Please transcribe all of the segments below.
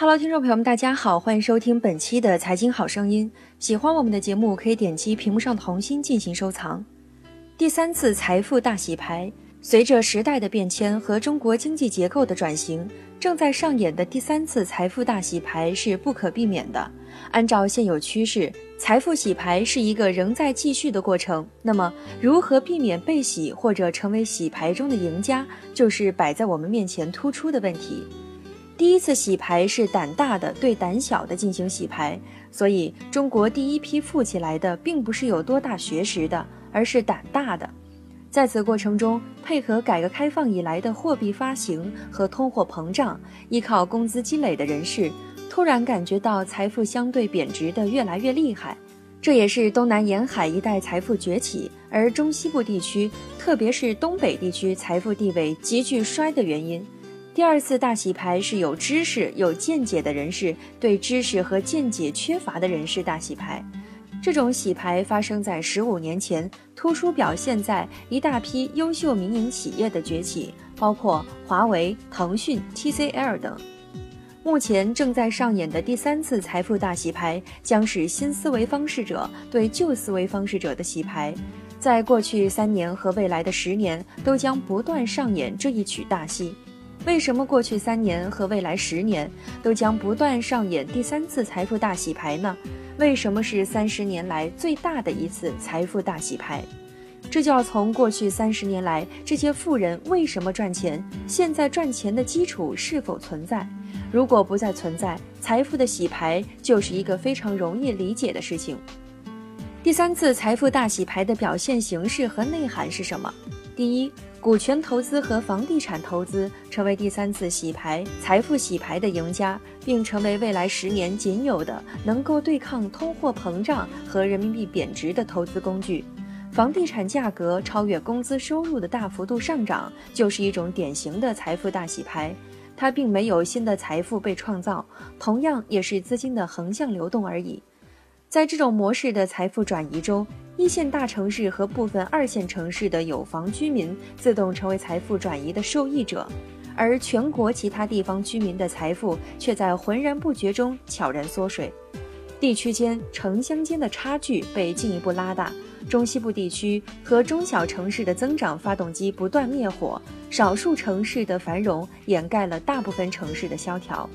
Hello，听众朋友们，大家好，欢迎收听本期的财经好声音。喜欢我们的节目，可以点击屏幕上的红心进行收藏。第三次财富大洗牌，随着时代的变迁和中国经济结构的转型，正在上演的第三次财富大洗牌是不可避免的。按照现有趋势，财富洗牌是一个仍在继续的过程。那么，如何避免被洗或者成为洗牌中的赢家，就是摆在我们面前突出的问题。第一次洗牌是胆大的对胆小的进行洗牌，所以中国第一批富起来的并不是有多大学识的，而是胆大的。在此过程中，配合改革开放以来的货币发行和通货膨胀，依靠工资积累的人士，突然感觉到财富相对贬值的越来越厉害。这也是东南沿海一带财富崛起，而中西部地区，特别是东北地区财富地位急剧衰的原因。第二次大洗牌是有知识、有见解的人士对知识和见解缺乏的人士大洗牌。这种洗牌发生在十五年前，突出表现在一大批优秀民营企业的崛起，包括华为、腾讯、TCL 等。目前正在上演的第三次财富大洗牌，将是新思维方式者对旧思维方式者的洗牌。在过去三年和未来的十年，都将不断上演这一曲大戏。为什么过去三年和未来十年都将不断上演第三次财富大洗牌呢？为什么是三十年来最大的一次财富大洗牌？这就要从过去三十年来这些富人为什么赚钱，现在赚钱的基础是否存在？如果不再存在，财富的洗牌就是一个非常容易理解的事情。第三次财富大洗牌的表现形式和内涵是什么？第一。股权投资和房地产投资成为第三次洗牌、财富洗牌的赢家，并成为未来十年仅有的能够对抗通货膨胀和人民币贬值的投资工具。房地产价格超越工资收入的大幅度上涨，就是一种典型的财富大洗牌。它并没有新的财富被创造，同样也是资金的横向流动而已。在这种模式的财富转移中，一线大城市和部分二线城市的有房居民自动成为财富转移的受益者，而全国其他地方居民的财富却在浑然不觉中悄然缩水。地区间、城乡间的差距被进一步拉大，中西部地区和中小城市的增长发动机不断灭火，少数城市的繁荣掩盖了大部分城市的萧条。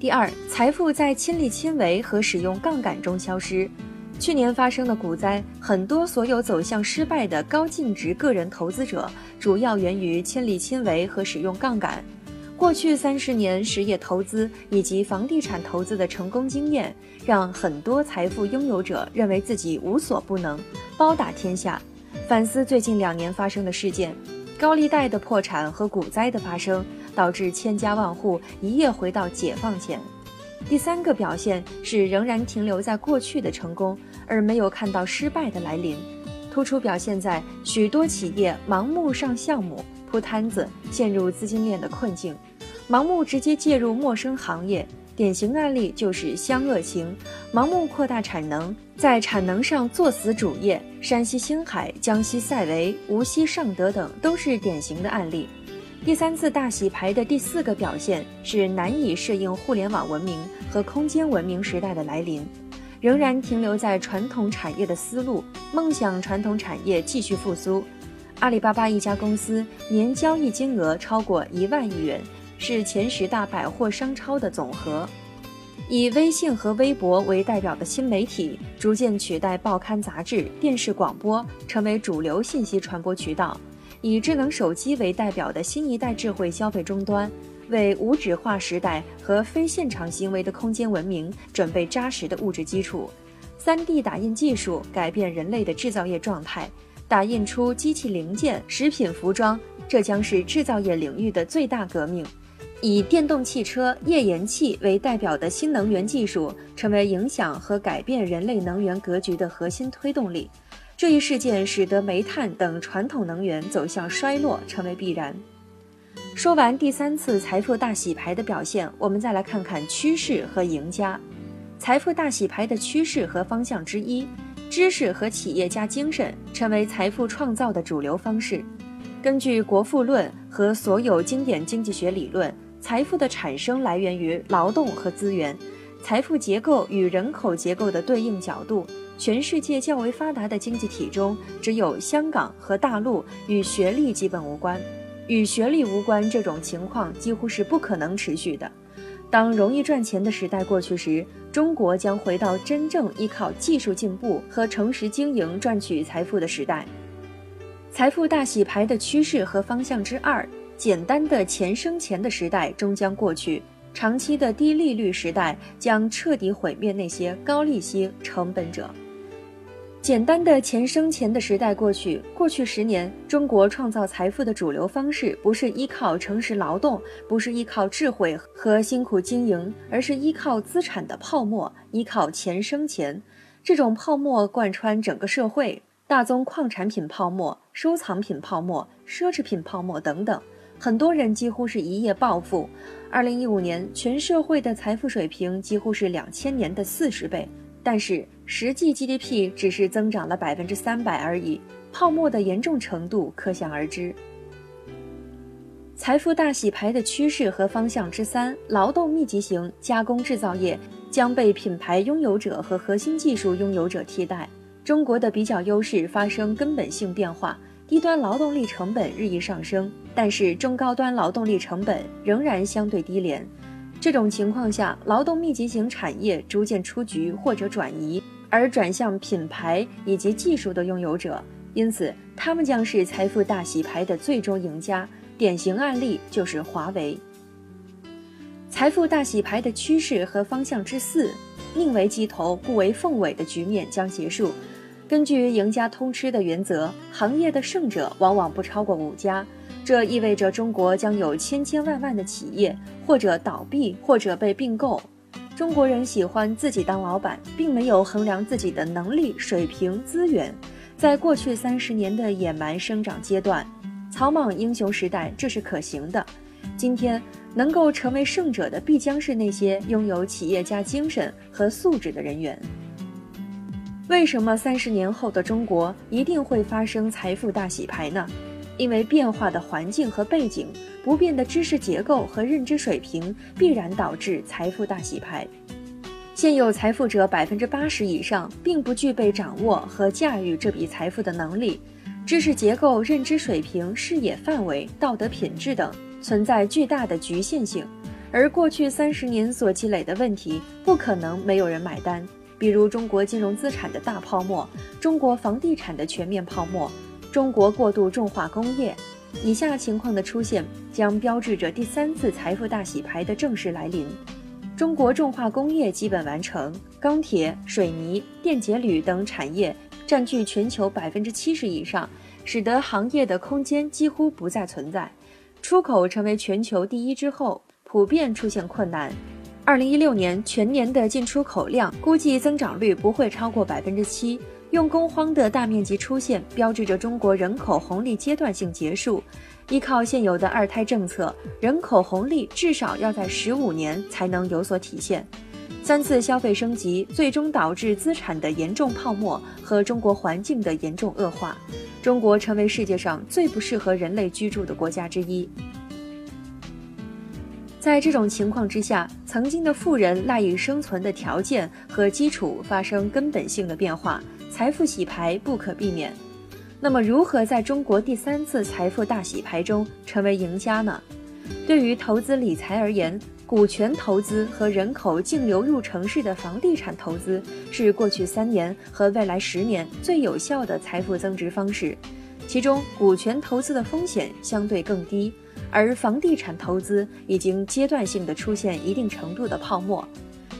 第二，财富在亲力亲为和使用杠杆中消失。去年发生的股灾，很多所有走向失败的高净值个人投资者，主要源于亲力亲为和使用杠杆。过去三十年实业投资以及房地产投资的成功经验，让很多财富拥有者认为自己无所不能，包打天下。反思最近两年发生的事件，高利贷的破产和股灾的发生。导致千家万户一夜回到解放前。第三个表现是仍然停留在过去的成功，而没有看到失败的来临。突出表现在许多企业盲目上项目、铺摊子，陷入资金链的困境，盲目直接介入陌生行业。典型案例就是湘鄂情，盲目扩大产能，在产能上做死主业。山西星海、江西赛维、无锡尚德等都是典型的案例。第三次大洗牌的第四个表现是难以适应互联网文明和空间文明时代的来临，仍然停留在传统产业的思路，梦想传统产业继续复苏。阿里巴巴一家公司年交易金额超过一万亿元，是前十大百货商超的总和。以微信和微博为代表的新媒体，逐渐取代报刊杂志、电视广播，成为主流信息传播渠道。以智能手机为代表的新一代智慧消费终端，为无纸化时代和非现场行为的空间文明准备扎实的物质基础。3D 打印技术改变人类的制造业状态，打印出机器零件、食品、服装，这将是制造业领域的最大革命。以电动汽车、页岩气为代表的新能源技术，成为影响和改变人类能源格局的核心推动力。这一事件使得煤炭等传统能源走向衰落，成为必然。说完第三次财富大洗牌的表现，我们再来看看趋势和赢家。财富大洗牌的趋势和方向之一，知识和企业家精神成为财富创造的主流方式。根据《国富论》和所有经典经济学理论，财富的产生来源于劳动和资源，财富结构与人口结构的对应角度。全世界较为发达的经济体中，只有香港和大陆与学历基本无关。与学历无关这种情况几乎是不可能持续的。当容易赚钱的时代过去时，中国将回到真正依靠技术进步和诚实经营赚取财富的时代。财富大洗牌的趋势和方向之二，简单的钱生钱的时代终将过去，长期的低利率时代将彻底毁灭那些高利息成本者。简单的钱生钱的时代过去。过去十年，中国创造财富的主流方式不是依靠诚实劳动，不是依靠智慧和辛苦经营，而是依靠资产的泡沫，依靠钱生钱。这种泡沫贯穿整个社会，大宗矿产品泡沫、收藏品泡沫、奢侈品泡沫等等。很多人几乎是一夜暴富。二零一五年，全社会的财富水平几乎是两千年的四十倍。但是实际 GDP 只是增长了百分之三百而已，泡沫的严重程度可想而知。财富大洗牌的趋势和方向之三，劳动密集型加工制造业将被品牌拥有者和核心技术拥有者替代。中国的比较优势发生根本性变化，低端劳动力成本日益上升，但是中高端劳动力成本仍然相对低廉。这种情况下，劳动密集型产业逐渐出局或者转移，而转向品牌以及技术的拥有者，因此他们将是财富大洗牌的最终赢家。典型案例就是华为。财富大洗牌的趋势和方向之四，宁为鸡头不为凤尾的局面将结束。根据赢家通吃的原则，行业的胜者往往不超过五家。这意味着中国将有千千万万的企业或者倒闭，或者被并购。中国人喜欢自己当老板，并没有衡量自己的能力、水平、资源。在过去三十年的野蛮生长阶段，草莽英雄时代，这是可行的。今天能够成为胜者的，必将是那些拥有企业家精神和素质的人员。为什么三十年后的中国一定会发生财富大洗牌呢？因为变化的环境和背景、不变的知识结构和认知水平，必然导致财富大洗牌。现有财富者百分之八十以上并不具备掌握和驾驭这笔财富的能力，知识结构、认知水平、视野范围、道德品质等存在巨大的局限性。而过去三十年所积累的问题，不可能没有人买单。比如中国金融资产的大泡沫，中国房地产的全面泡沫。中国过度重化工业，以下情况的出现将标志着第三次财富大洗牌的正式来临。中国重化工业基本完成，钢铁、水泥、电解铝等产业占据全球百分之七十以上，使得行业的空间几乎不再存在。出口成为全球第一之后，普遍出现困难。二零一六年全年的进出口量估计增长率不会超过百分之七。用工荒的大面积出现，标志着中国人口红利阶段性结束。依靠现有的二胎政策，人口红利至少要在十五年才能有所体现。三次消费升级最终导致资产的严重泡沫和中国环境的严重恶化，中国成为世界上最不适合人类居住的国家之一。在这种情况之下，曾经的富人赖以生存的条件和基础发生根本性的变化。财富洗牌不可避免，那么如何在中国第三次财富大洗牌中成为赢家呢？对于投资理财而言，股权投资和人口净流入城市的房地产投资是过去三年和未来十年最有效的财富增值方式。其中，股权投资的风险相对更低，而房地产投资已经阶段性的出现一定程度的泡沫。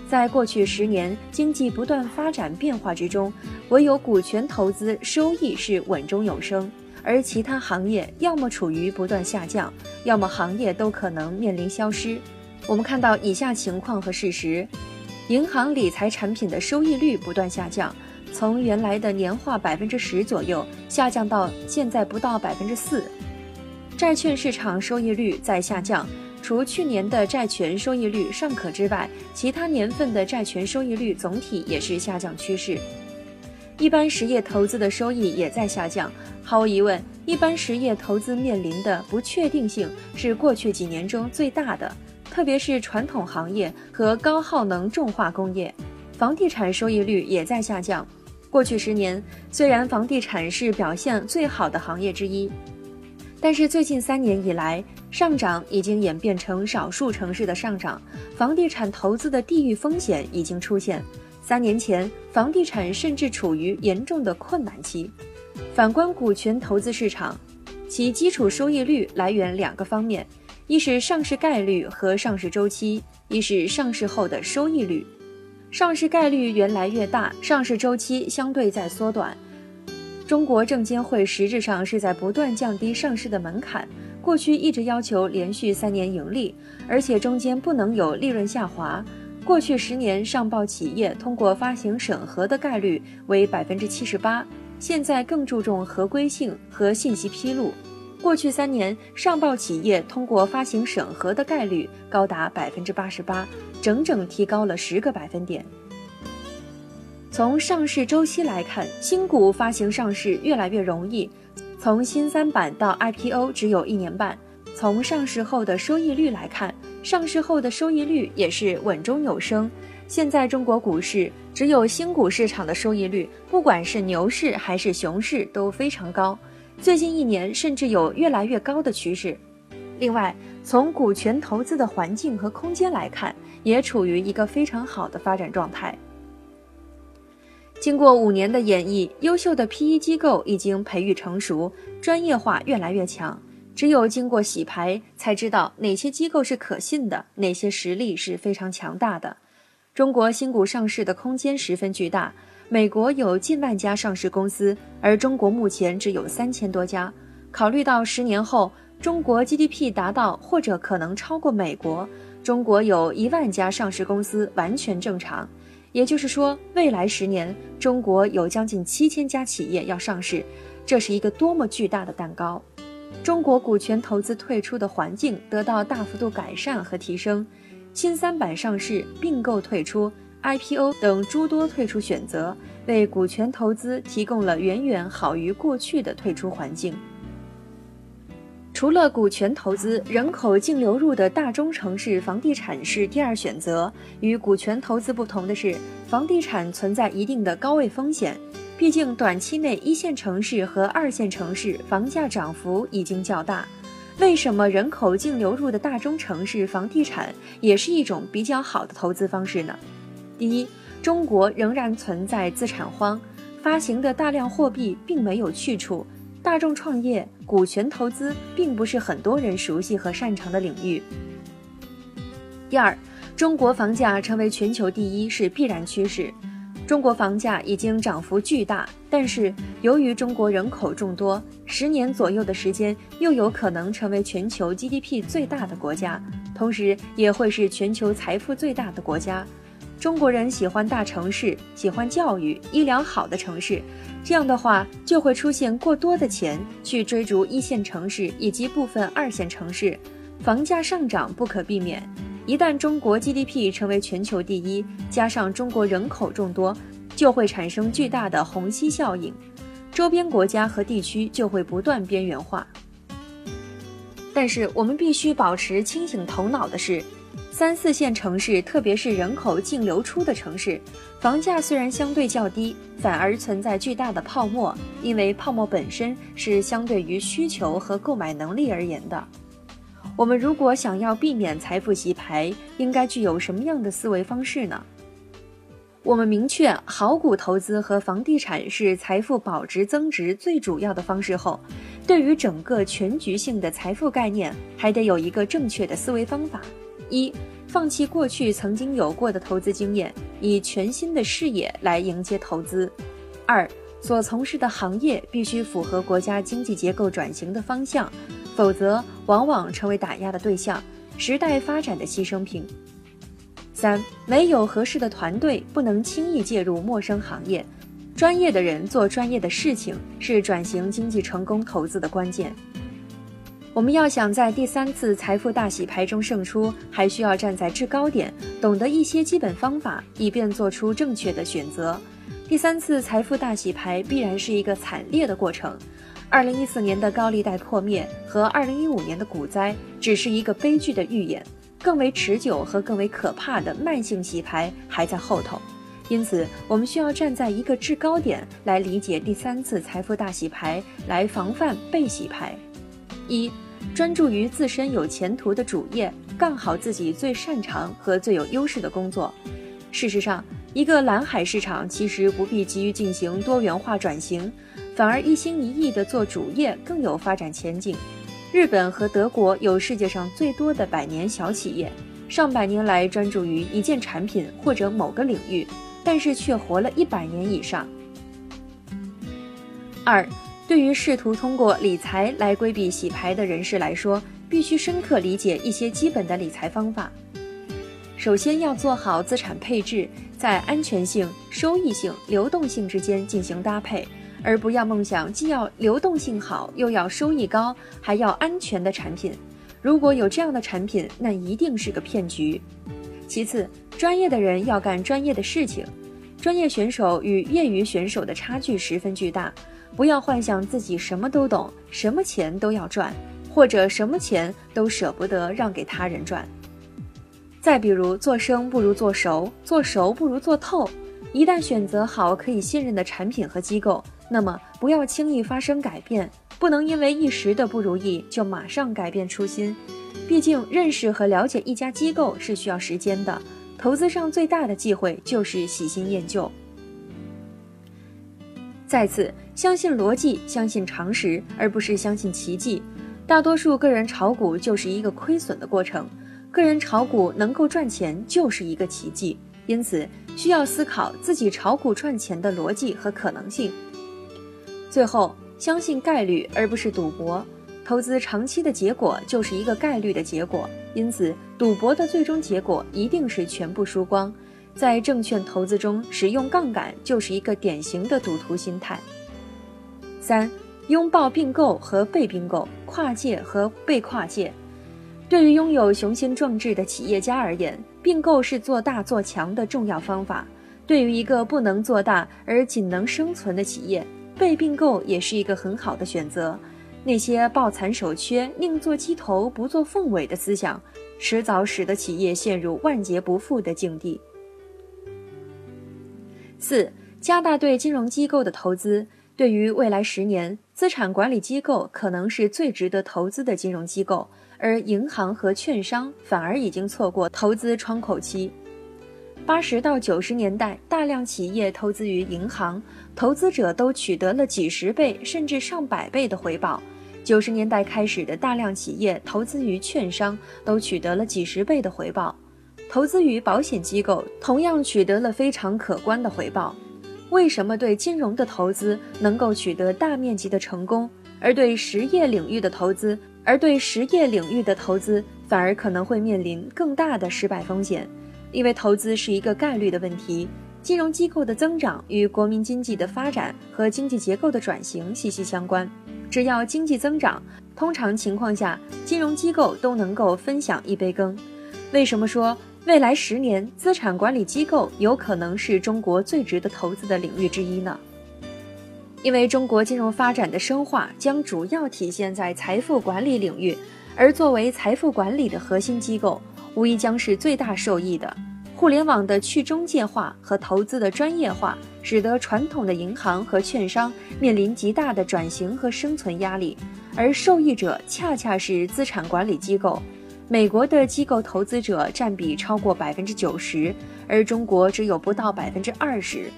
在过去十年经济不断发展变化之中，唯有股权投资收益是稳中有升，而其他行业要么处于不断下降，要么行业都可能面临消失。我们看到以下情况和事实：银行理财产品的收益率不断下降，从原来的年化百分之十左右下降到现在不到百分之四；债券市场收益率在下降。除去年的债权收益率尚可之外，其他年份的债权收益率总体也是下降趋势。一般实业投资的收益也在下降。毫无疑问，一般实业投资面临的不确定性是过去几年中最大的。特别是传统行业和高耗能重化工业，房地产收益率也在下降。过去十年，虽然房地产是表现最好的行业之一，但是最近三年以来，上涨已经演变成少数城市的上涨，房地产投资的地域风险已经出现。三年前，房地产甚至处于严重的困难期。反观股权投资市场，其基础收益率来源两个方面，一是上市概率和上市周期，一是上市后的收益率。上市概率越来越大，上市周期相对在缩短。中国证监会实质上是在不断降低上市的门槛，过去一直要求连续三年盈利，而且中间不能有利润下滑。过去十年上报企业通过发行审核的概率为百分之七十八。现在更注重合规性和信息披露。过去三年，上报企业通过发行审核的概率高达百分之八十八，整整提高了十个百分点。从上市周期来看，新股发行上市越来越容易，从新三板到 IPO 只有一年半。从上市后的收益率来看，上市后的收益率也是稳中有升。现在中国股市只有新股市场的收益率，不管是牛市还是熊市都非常高，最近一年甚至有越来越高的趋势。另外，从股权投资的环境和空间来看，也处于一个非常好的发展状态。经过五年的演绎，优秀的 PE 机构已经培育成熟，专业化越来越强。只有经过洗牌，才知道哪些机构是可信的，哪些实力是非常强大的。中国新股上市的空间十分巨大，美国有近万家上市公司，而中国目前只有三千多家。考虑到十年后中国 GDP 达到或者可能超过美国，中国有一万家上市公司完全正常。也就是说，未来十年中国有将近七千家企业要上市，这是一个多么巨大的蛋糕！中国股权投资退出的环境得到大幅度改善和提升。新三板上市、并购退出、IPO 等诸多退出选择，为股权投资提供了远远好于过去的退出环境。除了股权投资，人口净流入的大中城市房地产是第二选择。与股权投资不同的是，房地产存在一定的高位风险，毕竟短期内一线城市和二线城市房价涨幅已经较大。为什么人口净流入的大中城市房地产也是一种比较好的投资方式呢？第一，中国仍然存在资产荒，发行的大量货币并没有去处，大众创业、股权投资并不是很多人熟悉和擅长的领域。第二，中国房价成为全球第一是必然趋势。中国房价已经涨幅巨大，但是由于中国人口众多，十年左右的时间又有可能成为全球 GDP 最大的国家，同时也会是全球财富最大的国家。中国人喜欢大城市，喜欢教育、医疗好的城市，这样的话就会出现过多的钱去追逐一线城市以及部分二线城市，房价上涨不可避免。一旦中国 GDP 成为全球第一，加上中国人口众多，就会产生巨大的虹吸效应，周边国家和地区就会不断边缘化。但是我们必须保持清醒头脑的是，三四线城市，特别是人口净流出的城市，房价虽然相对较低，反而存在巨大的泡沫，因为泡沫本身是相对于需求和购买能力而言的。我们如果想要避免财富洗牌，应该具有什么样的思维方式呢？我们明确好股投资和房地产是财富保值增值最主要的方式后，对于整个全局性的财富概念，还得有一个正确的思维方法：一、放弃过去曾经有过的投资经验，以全新的视野来迎接投资；二、所从事的行业必须符合国家经济结构转型的方向。否则，往往成为打压的对象，时代发展的牺牲品。三，没有合适的团队，不能轻易介入陌生行业。专业的人做专业的事情，是转型经济成功投资的关键。我们要想在第三次财富大洗牌中胜出，还需要站在制高点，懂得一些基本方法，以便做出正确的选择。第三次财富大洗牌必然是一个惨烈的过程。二零一四年的高利贷破灭和二零一五年的股灾只是一个悲剧的预演。更为持久和更为可怕的慢性洗牌还在后头。因此，我们需要站在一个制高点来理解第三次财富大洗牌，来防范被洗牌。一，专注于自身有前途的主业，干好自己最擅长和最有优势的工作。事实上，一个蓝海市场其实不必急于进行多元化转型，反而一心一意地做主业更有发展前景。日本和德国有世界上最多的百年小企业，上百年来专注于一件产品或者某个领域。但是却活了一百年以上。二，对于试图通过理财来规避洗牌的人士来说，必须深刻理解一些基本的理财方法。首先要做好资产配置，在安全性、收益性、流动性之间进行搭配，而不要梦想既要流动性好，又要收益高，还要安全的产品。如果有这样的产品，那一定是个骗局。其次，专业的人要干专业的事情，专业选手与业余选手的差距十分巨大。不要幻想自己什么都懂，什么钱都要赚，或者什么钱都舍不得让给他人赚。再比如，做生不如做熟，做熟不如做透。一旦选择好可以信任的产品和机构，那么不要轻易发生改变，不能因为一时的不如意就马上改变初心。毕竟，认识和了解一家机构是需要时间的。投资上最大的忌讳就是喜新厌旧。再次，相信逻辑，相信常识，而不是相信奇迹。大多数个人炒股就是一个亏损的过程，个人炒股能够赚钱就是一个奇迹。因此，需要思考自己炒股赚钱的逻辑和可能性。最后，相信概率，而不是赌博。投资长期的结果就是一个概率的结果，因此赌博的最终结果一定是全部输光。在证券投资中使用杠杆就是一个典型的赌徒心态。三、拥抱并购和被并购，跨界和被跨界。对于拥有雄心壮志的企业家而言，并购是做大做强的重要方法；对于一个不能做大而仅能生存的企业，被并购也是一个很好的选择。那些抱残守缺、宁做鸡头不做凤尾的思想，迟早使得企业陷入万劫不复的境地。四、加大对金融机构的投资。对于未来十年，资产管理机构可能是最值得投资的金融机构，而银行和券商反而已经错过投资窗口期。八十到九十年代，大量企业投资于银行，投资者都取得了几十倍甚至上百倍的回报。九十年代开始的大量企业投资于券商，都取得了几十倍的回报；投资于保险机构，同样取得了非常可观的回报。为什么对金融的投资能够取得大面积的成功，而对实业领域的投资，而对实业领域的投资反而可能会面临更大的失败风险？因为投资是一个概率的问题，金融机构的增长与国民经济的发展和经济结构的转型息息相关。只要经济增长，通常情况下，金融机构都能够分享一杯羹。为什么说未来十年资产管理机构有可能是中国最值得投资的领域之一呢？因为中国金融发展的深化将主要体现在财富管理领域，而作为财富管理的核心机构，无疑将是最大受益的。互联网的去中介化和投资的专业化，使得传统的银行和券商面临极大的转型和生存压力，而受益者恰恰是资产管理机构。美国的机构投资者占比超过百分之九十，而中国只有不到百分之二十。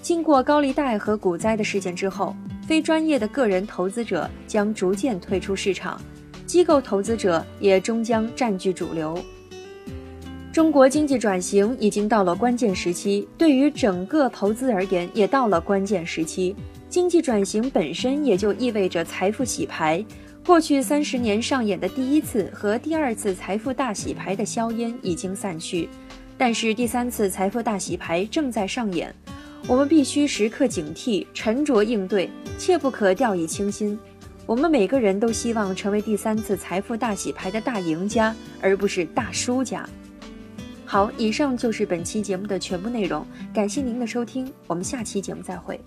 经过高利贷和股灾的事件之后，非专业的个人投资者将逐渐退出市场，机构投资者也终将占据主流。中国经济转型已经到了关键时期，对于整个投资而言也到了关键时期。经济转型本身也就意味着财富洗牌。过去三十年上演的第一次和第二次财富大洗牌的硝烟已经散去，但是第三次财富大洗牌正在上演。我们必须时刻警惕，沉着应对，切不可掉以轻心。我们每个人都希望成为第三次财富大洗牌的大赢家，而不是大输家。好，以上就是本期节目的全部内容，感谢您的收听，我们下期节目再会。